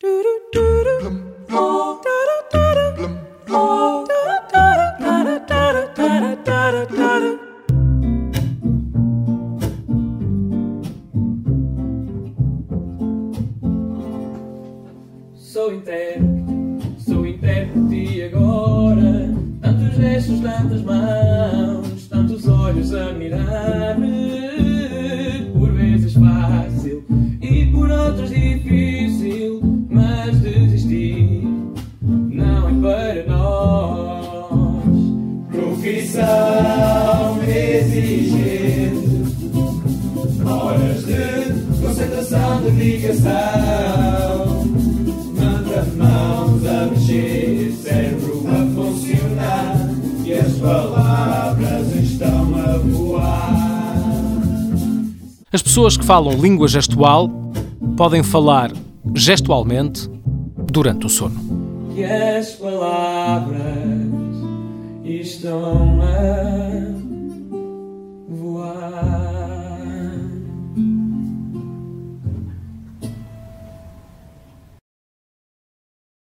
Sou intérprete, sou intérprete agora Tantos gestos, tantas mãos, tantos olhos a mirar-me Por vezes fácil Profissão exigente Horas de concentração, dedicação Manda mãos a mexer, cérebro a funcionar. E as palavras estão a voar. As pessoas que falam língua gestual podem falar gestualmente durante o sono. E as palavras estão a